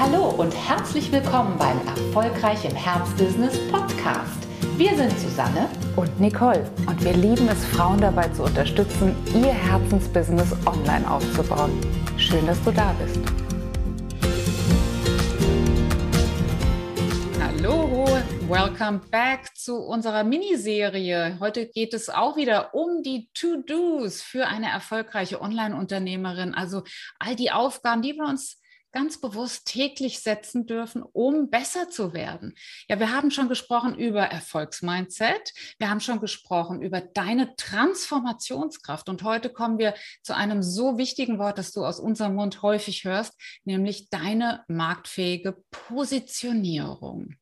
Hallo und herzlich willkommen beim Erfolgreich im Herzbusiness Podcast. Wir sind Susanne und Nicole und wir lieben es, Frauen dabei zu unterstützen, ihr Herzensbusiness online aufzubauen. Schön, dass du da bist. Hallo, welcome back zu unserer Miniserie. Heute geht es auch wieder um die To-Dos für eine erfolgreiche Online-Unternehmerin. Also all die Aufgaben, die wir uns ganz bewusst täglich setzen dürfen, um besser zu werden. Ja, wir haben schon gesprochen über Erfolgsmindset. Wir haben schon gesprochen über deine Transformationskraft. Und heute kommen wir zu einem so wichtigen Wort, das du aus unserem Mund häufig hörst, nämlich deine marktfähige Positionierung.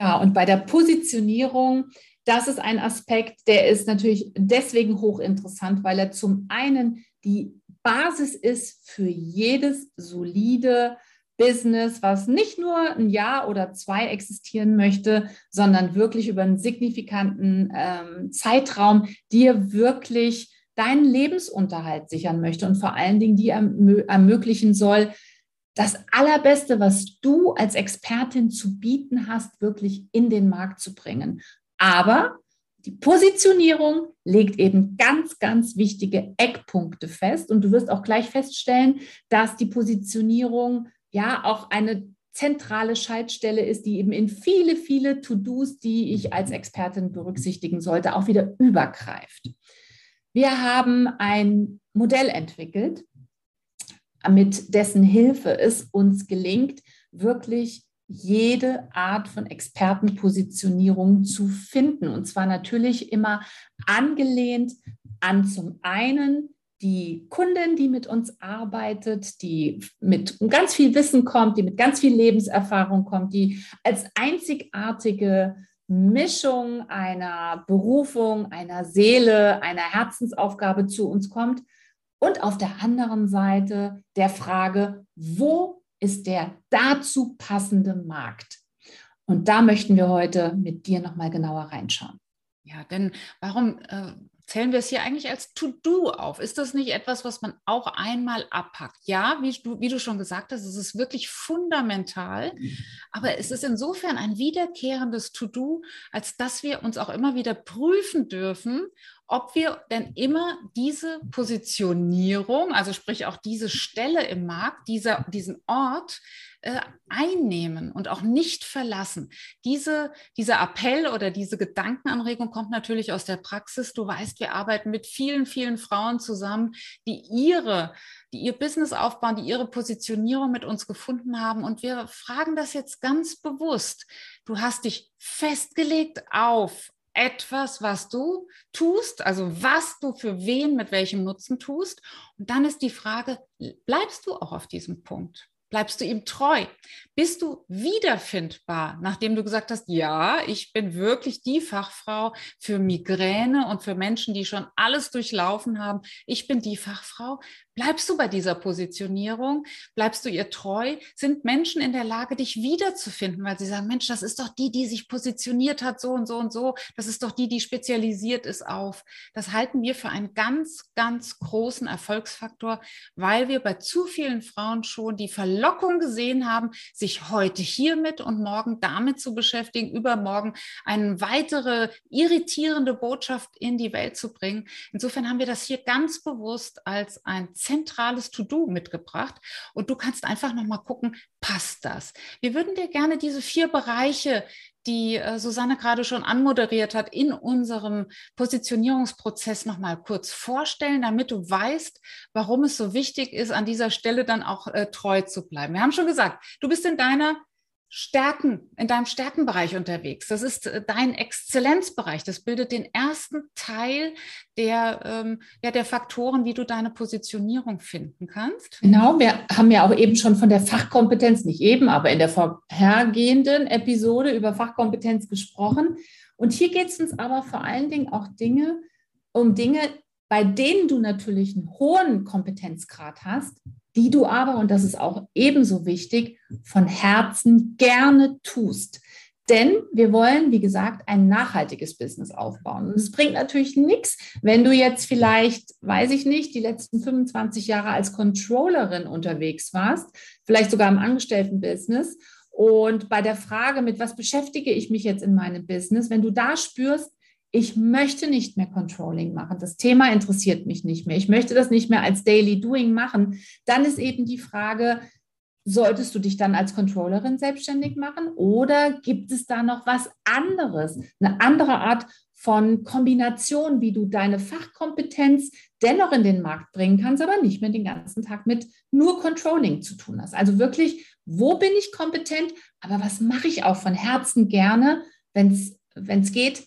Ja, und bei der Positionierung, das ist ein Aspekt, der ist natürlich deswegen hochinteressant, weil er zum einen die Basis ist für jedes solide Business, was nicht nur ein Jahr oder zwei existieren möchte, sondern wirklich über einen signifikanten ähm, Zeitraum dir wirklich deinen Lebensunterhalt sichern möchte und vor allen Dingen die ermö ermöglichen soll, das Allerbeste, was du als Expertin zu bieten hast, wirklich in den Markt zu bringen. Aber die Positionierung legt eben ganz, ganz wichtige Eckpunkte fest. Und du wirst auch gleich feststellen, dass die Positionierung ja auch eine zentrale Schaltstelle ist, die eben in viele, viele To-Dos, die ich als Expertin berücksichtigen sollte, auch wieder übergreift. Wir haben ein Modell entwickelt, mit dessen Hilfe es uns gelingt, wirklich jede Art von Expertenpositionierung zu finden. Und zwar natürlich immer angelehnt an zum einen die Kundin, die mit uns arbeitet, die mit ganz viel Wissen kommt, die mit ganz viel Lebenserfahrung kommt, die als einzigartige Mischung einer Berufung, einer Seele, einer Herzensaufgabe zu uns kommt. Und auf der anderen Seite der Frage, wo ist der dazu passende Markt. Und da möchten wir heute mit dir nochmal genauer reinschauen. Ja, denn warum äh, zählen wir es hier eigentlich als To-Do auf? Ist das nicht etwas, was man auch einmal abpackt? Ja, wie du, wie du schon gesagt hast, es ist wirklich fundamental, aber es ist insofern ein wiederkehrendes To-Do, als dass wir uns auch immer wieder prüfen dürfen, ob wir denn immer diese Positionierung, also sprich auch diese Stelle im Markt, dieser, diesen Ort äh, einnehmen und auch nicht verlassen. Diese, dieser Appell oder diese Gedankenanregung kommt natürlich aus der Praxis. Du weißt, wir arbeiten mit vielen, vielen Frauen zusammen, die ihre die ihr Business aufbauen, die ihre Positionierung mit uns gefunden haben. Und wir fragen das jetzt ganz bewusst. Du hast dich festgelegt auf etwas, was du tust, also was du für wen mit welchem Nutzen tust. Und dann ist die Frage, bleibst du auch auf diesem Punkt? Bleibst du ihm treu? Bist du wiederfindbar, nachdem du gesagt hast, ja, ich bin wirklich die Fachfrau für Migräne und für Menschen, die schon alles durchlaufen haben. Ich bin die Fachfrau. Bleibst du bei dieser Positionierung? Bleibst du ihr treu? Sind Menschen in der Lage, dich wiederzufinden, weil sie sagen, Mensch, das ist doch die, die sich positioniert hat, so und so und so. Das ist doch die, die spezialisiert ist auf. Das halten wir für einen ganz, ganz großen Erfolgsfaktor, weil wir bei zu vielen Frauen schon die Verlockung gesehen haben, sich heute hiermit und morgen damit zu beschäftigen, übermorgen eine weitere irritierende Botschaft in die Welt zu bringen. Insofern haben wir das hier ganz bewusst als ein zentrales To-Do mitgebracht und du kannst einfach noch mal gucken, passt das? Wir würden dir gerne diese vier Bereiche die äh, Susanne gerade schon anmoderiert hat, in unserem Positionierungsprozess noch mal kurz vorstellen, damit du weißt, warum es so wichtig ist, an dieser Stelle dann auch äh, treu zu bleiben. Wir haben schon gesagt, du bist in deiner Stärken, in deinem Stärkenbereich unterwegs. Das ist äh, dein Exzellenzbereich. Das bildet den ersten Teil der, ähm, ja, der Faktoren, wie du deine Positionierung finden kannst. Genau, wir haben ja auch eben schon von der Fachkompetenz, nicht eben, aber in der vorhergehenden Episode über Fachkompetenz gesprochen. Und hier geht es uns aber vor allen Dingen auch Dinge, um Dinge, bei denen du natürlich einen hohen Kompetenzgrad hast, die du aber, und das ist auch ebenso wichtig, von Herzen gerne tust. Denn wir wollen, wie gesagt, ein nachhaltiges Business aufbauen. Und es bringt natürlich nichts, wenn du jetzt vielleicht, weiß ich nicht, die letzten 25 Jahre als Controllerin unterwegs warst, vielleicht sogar im Angestelltenbusiness. Und bei der Frage, mit was beschäftige ich mich jetzt in meinem Business, wenn du da spürst, ich möchte nicht mehr Controlling machen, das Thema interessiert mich nicht mehr, ich möchte das nicht mehr als Daily Doing machen, dann ist eben die Frage, solltest du dich dann als Controllerin selbstständig machen oder gibt es da noch was anderes, eine andere Art von Kombination, wie du deine Fachkompetenz dennoch in den Markt bringen kannst, aber nicht mehr den ganzen Tag mit nur Controlling zu tun hast. Also wirklich, wo bin ich kompetent, aber was mache ich auch von Herzen gerne, wenn es geht,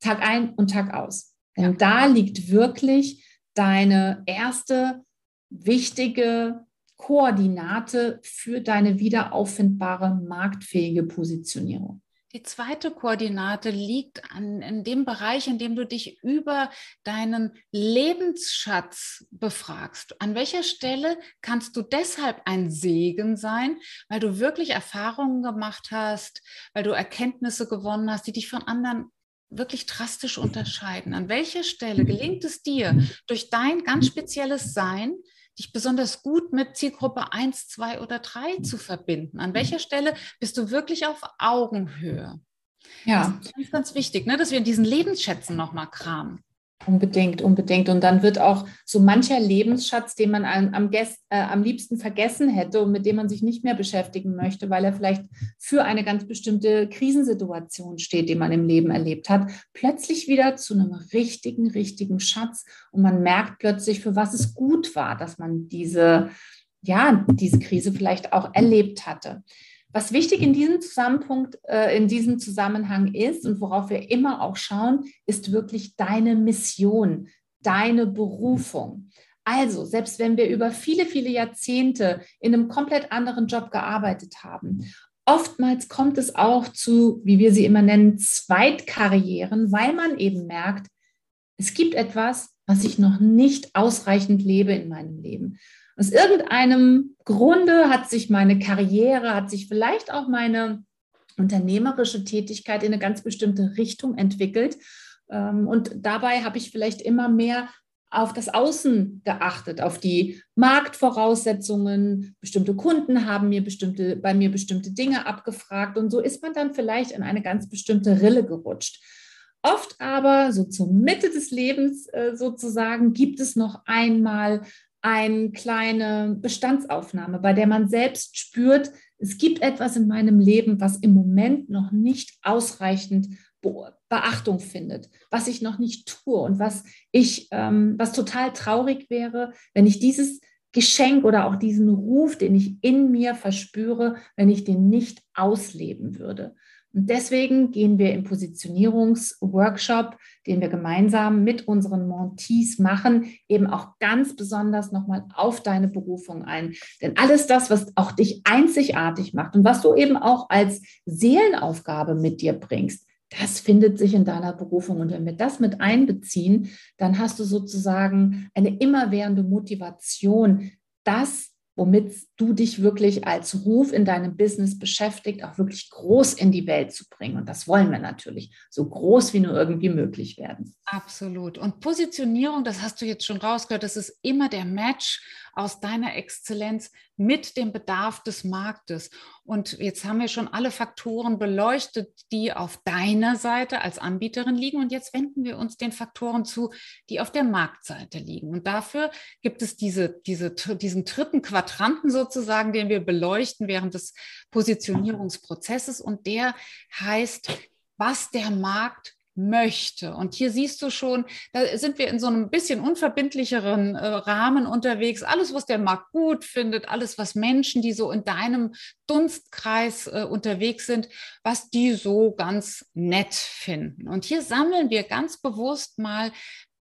Tag ein und Tag aus. Denn da liegt wirklich deine erste wichtige Koordinate für deine wiederauffindbare marktfähige Positionierung. Die zweite Koordinate liegt an, in dem Bereich, in dem du dich über deinen Lebensschatz befragst. An welcher Stelle kannst du deshalb ein Segen sein, weil du wirklich Erfahrungen gemacht hast, weil du Erkenntnisse gewonnen hast, die dich von anderen wirklich drastisch unterscheiden? An welcher Stelle gelingt es dir, durch dein ganz spezielles Sein dich besonders gut mit Zielgruppe 1, 2 oder 3 zu verbinden? An welcher Stelle bist du wirklich auf Augenhöhe? Ja. Das ist ganz, ganz wichtig, ne, dass wir in diesen Lebensschätzen nochmal kramen. Unbedingt, unbedingt. Und dann wird auch so mancher Lebensschatz, den man am, am, äh, am, liebsten vergessen hätte und mit dem man sich nicht mehr beschäftigen möchte, weil er vielleicht für eine ganz bestimmte Krisensituation steht, die man im Leben erlebt hat, plötzlich wieder zu einem richtigen, richtigen Schatz. Und man merkt plötzlich, für was es gut war, dass man diese, ja, diese Krise vielleicht auch erlebt hatte. Was wichtig in diesem Zusammenpunkt, äh, in diesem Zusammenhang ist und worauf wir immer auch schauen, ist wirklich deine Mission, deine Berufung. Also, selbst wenn wir über viele, viele Jahrzehnte in einem komplett anderen Job gearbeitet haben, oftmals kommt es auch zu, wie wir sie immer nennen, Zweitkarrieren, weil man eben merkt, es gibt etwas, was ich noch nicht ausreichend lebe in meinem Leben. Aus irgendeinem Grunde hat sich meine Karriere, hat sich vielleicht auch meine unternehmerische Tätigkeit in eine ganz bestimmte Richtung entwickelt. Ähm, und dabei habe ich vielleicht immer mehr auf das Außen geachtet, auf die Marktvoraussetzungen. Bestimmte Kunden haben mir bestimmte, bei mir bestimmte Dinge abgefragt und so ist man dann vielleicht in eine ganz bestimmte Rille gerutscht. Oft aber, so zur Mitte des Lebens äh, sozusagen, gibt es noch einmal eine kleine Bestandsaufnahme, bei der man selbst spürt, es gibt etwas in meinem Leben, was im Moment noch nicht ausreichend Beachtung findet, was ich noch nicht tue und was ich, ähm, was total traurig wäre, wenn ich dieses Geschenk oder auch diesen Ruf, den ich in mir verspüre, wenn ich den nicht ausleben würde. Und deswegen gehen wir im Positionierungsworkshop, den wir gemeinsam mit unseren Montees machen, eben auch ganz besonders nochmal auf deine Berufung ein. Denn alles das, was auch dich einzigartig macht und was du eben auch als Seelenaufgabe mit dir bringst, das findet sich in deiner Berufung. Und wenn wir das mit einbeziehen, dann hast du sozusagen eine immerwährende Motivation, das womit du dich wirklich als Ruf in deinem Business beschäftigt, auch wirklich groß in die Welt zu bringen. Und das wollen wir natürlich, so groß wie nur irgendwie möglich werden. Absolut. Und Positionierung, das hast du jetzt schon rausgehört, das ist immer der Match aus deiner Exzellenz mit dem Bedarf des Marktes. Und jetzt haben wir schon alle Faktoren beleuchtet, die auf deiner Seite als Anbieterin liegen. Und jetzt wenden wir uns den Faktoren zu, die auf der Marktseite liegen. Und dafür gibt es diese, diese, diesen dritten Quadranten sozusagen, den wir beleuchten während des Positionierungsprozesses. Und der heißt, was der Markt möchte. Und hier siehst du schon, da sind wir in so einem bisschen unverbindlicheren äh, Rahmen unterwegs. Alles, was der Markt gut findet, alles, was Menschen, die so in deinem Dunstkreis äh, unterwegs sind, was die so ganz nett finden. Und hier sammeln wir ganz bewusst mal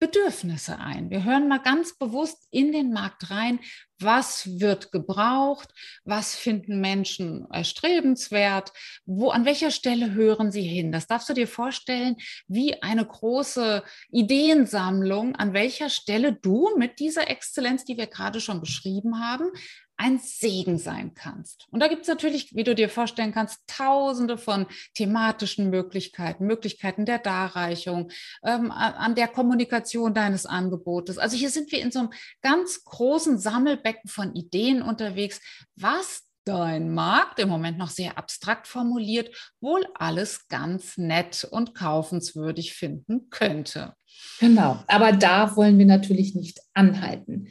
Bedürfnisse ein. Wir hören mal ganz bewusst in den Markt rein, was wird gebraucht, was finden Menschen erstrebenswert, wo, an welcher Stelle hören sie hin. Das darfst du dir vorstellen wie eine große Ideensammlung, an welcher Stelle du mit dieser Exzellenz, die wir gerade schon beschrieben haben, ein Segen sein kannst. Und da gibt es natürlich, wie du dir vorstellen kannst, tausende von thematischen Möglichkeiten, Möglichkeiten der Darreichung, ähm, an der Kommunikation deines Angebotes. Also hier sind wir in so einem ganz großen Sammelbecken von Ideen unterwegs, was dein Markt, im Moment noch sehr abstrakt formuliert, wohl alles ganz nett und kaufenswürdig finden könnte. Genau, aber da wollen wir natürlich nicht anhalten.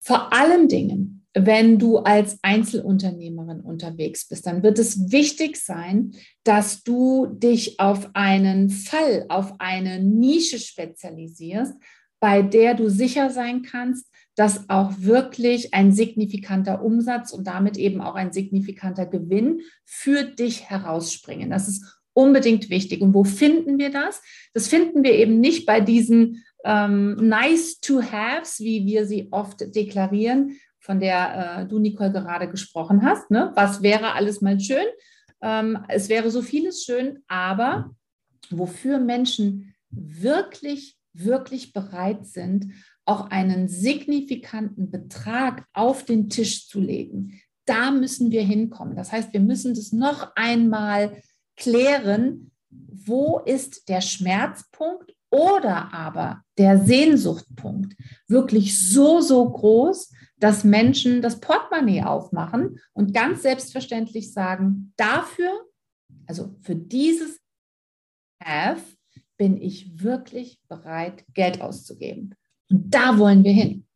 Vor allen Dingen, wenn du als Einzelunternehmerin unterwegs bist, dann wird es wichtig sein, dass du dich auf einen Fall, auf eine Nische spezialisierst, bei der du sicher sein kannst, dass auch wirklich ein signifikanter Umsatz und damit eben auch ein signifikanter Gewinn für dich herausspringen. Das ist unbedingt wichtig. Und wo finden wir das? Das finden wir eben nicht bei diesen ähm, Nice-to-Haves, wie wir sie oft deklarieren, von der äh, du, Nicole, gerade gesprochen hast. Ne? Was wäre alles mal schön? Ähm, es wäre so vieles schön, aber wofür Menschen wirklich, wirklich bereit sind, auch einen signifikanten Betrag auf den Tisch zu legen. Da müssen wir hinkommen. Das heißt, wir müssen das noch einmal klären, wo ist der Schmerzpunkt oder aber der Sehnsuchtpunkt wirklich so, so groß, dass Menschen das Portemonnaie aufmachen und ganz selbstverständlich sagen, dafür, also für dieses Have, bin ich wirklich bereit, Geld auszugeben. Und da wollen wir hin.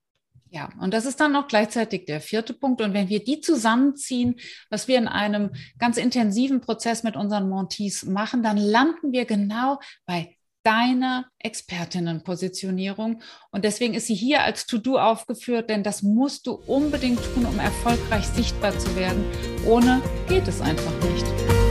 Ja, und das ist dann auch gleichzeitig der vierte Punkt. Und wenn wir die zusammenziehen, was wir in einem ganz intensiven Prozess mit unseren Montees machen, dann landen wir genau bei deiner Expertinnenpositionierung. Und deswegen ist sie hier als To-Do aufgeführt, denn das musst du unbedingt tun, um erfolgreich sichtbar zu werden. Ohne geht es einfach nicht.